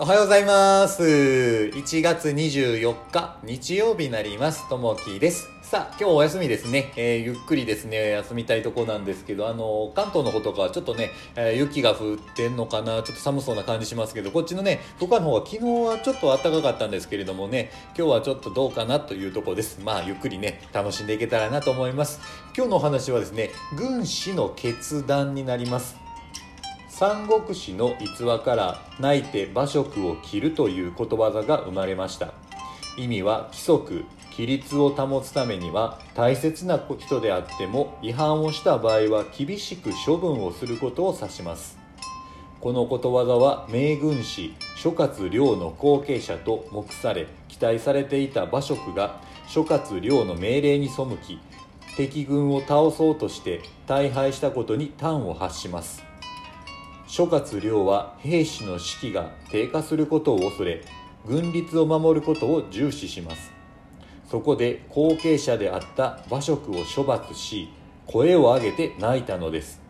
おはようございます。1月24日、日曜日になります。ともきです。さあ、今日お休みですね。えーゆっくりですね、休みたいとこなんですけど、あの、関東の方とかはちょっとね、えー雪が降ってんのかな、ちょっと寒そうな感じしますけど、こっちのね、福岡の方は昨日はちょっと暖かかったんですけれどもね、今日はちょっとどうかなというとこです。まあ、ゆっくりね、楽しんでいけたらなと思います。今日のお話はですね、軍師の決断になります。三国志の逸話から泣いて馬謖を切るということわざが生まれました。意味は規則規律を保つためには大切な人であっても違反をした場合は厳しく処分をすることを指します。このことわざは名軍師諸葛亮の後継者と目され期待されていた馬謖が諸葛亮の命令に背き敵軍を倒そうとして大敗したことに端を発します。諸葛亮は兵士の士気が低下することを恐れ軍律を守ることを重視します。そこで後継者であった馬謖を処罰し声を上げて泣いたのです。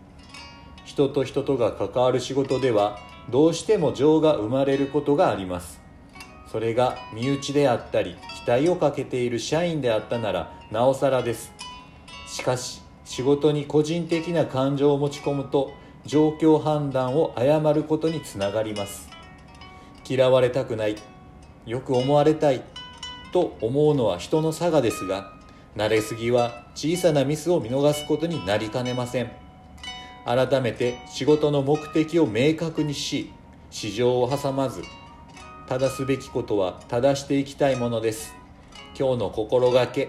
人と人とが関わる仕事ではどうしても情が生まれることがあります。それが身内であったり期待をかけている社員であったならなおさらです。しかし仕事に個人的な感情を持ち込むと状況判断を誤ることにつながります。嫌われたくないよく思われたいと思うのは人の差がですが慣れすぎは小さなミスを見逃すことになりかねません。改めて仕事の目的を明確にし市場を挟まず正すべきことは正していきたいものです。今日の心がけ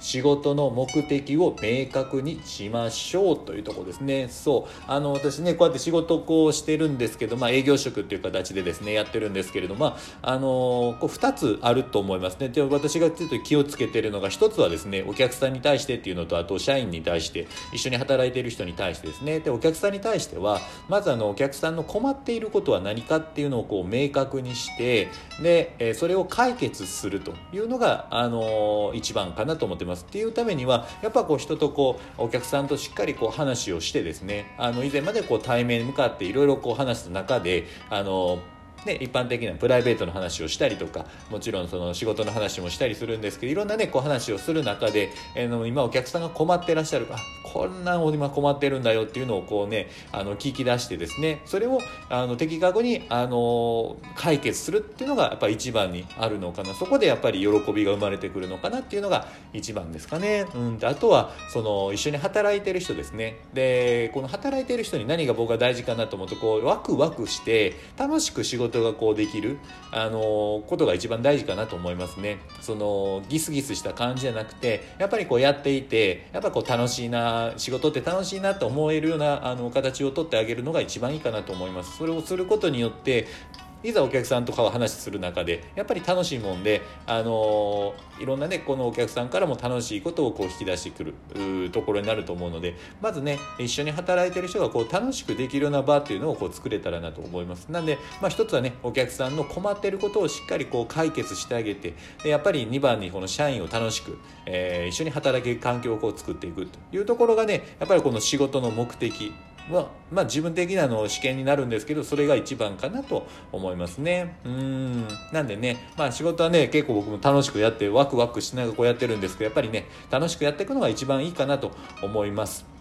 仕事の目的を明確にしましょうというとこですね。そう。あの、私ね、こうやって仕事こうしてるんですけど、まあ営業職っていう形でですね、やってるんですけれども、まあ、あの、こう二つあると思いますね。で、私がちょっと気をつけてるのが、一つはですね、お客さんに対してっていうのと、あと社員に対して、一緒に働いている人に対してですね。で、お客さんに対しては、まずあの、お客さんの困っていることは何かっていうのをこう明確にして、で、えそれを解決するというのが、あの、一番かなと思ってます。っていうためには、やっぱこう人とこう、お客さんとしっかりこう話をしてですね、あの、以前までこう対面に向かっていろいろこう話す中で、あの、ね、一般的なプライベートの話をしたりとかもちろんその仕事の話もしたりするんですけどいろんなねこう話をする中で、えーの今お客さんが困ってらっしゃるあこんなん今困ってるんだよっていうのをこうねあの聞き出してですねそれをあの的確にあの解決するっていうのがやっぱ一番にあるのかな。そこでやっぱり喜びが生まれてくるのかなっていうのが一番ですかね。うん、であとはその一緒に働いてる人ですね。でこの働いてる人に何が僕が大事かなと思うとこうワクワクして楽しく仕事がこうできるあのことが一番大事かなと思いますね。そのギスギスした感じじゃなくてやっぱりこうやっていてやっぱこう楽しいな仕事って楽しいなと思えるようなあの形をとってあげるのが一番いいかなと思います。それをすることによっていざお客さんとかを話する中でやっぱり楽しいもんで、あのいろんなねこのお客さんからも楽しいことをこう引き出してくるところになると思うのでまずね一緒に働いてる人がこう楽しくできるような場っていうのをこう作れたらなと思います。なんで、まあ、一つはねお客さんの困ってることをしっかりこう解決してあげてやっぱり2番にこの社員を楽しく、えー一緒に働ける環境をこう作っていくというところがねやっぱりこの仕事の目的は、まあ、自分的なの試験になるんですけどそれが一番かなと思いますね。うん。なんでね、まあ、仕事はね結構僕も楽しくやってワクワクしながらこうやってるんですけどやっぱりね楽しくやっていくのが一番いいかなと思います。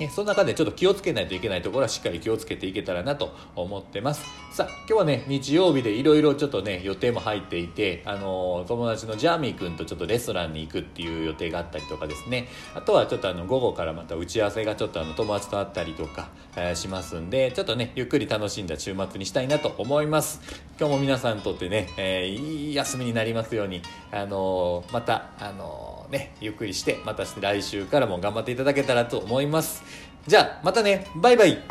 ね、その中でちょっと気をつけないといけないところはしっかり気をつけていけたらなと思ってます。さあ、今日はね、日曜日でいろいろちょっとね、予定も入っていて、あのー友達のジャーミー君とちょっとレストランに行くっていう予定があったりとかですね、あとはちょっとあの、午後からまた打ち合わせがちょっとあの、友達と会ったりとか、えーしますんで、ちょっとね、ゆっくり楽しんだ週末にしたいなと思います。今日も皆さんにとってね、えーいい休みになりますように、あのまた、あのね、ゆっくりして、また来週からも頑張っていただけたらと思います。じゃあ、またね、バイバイ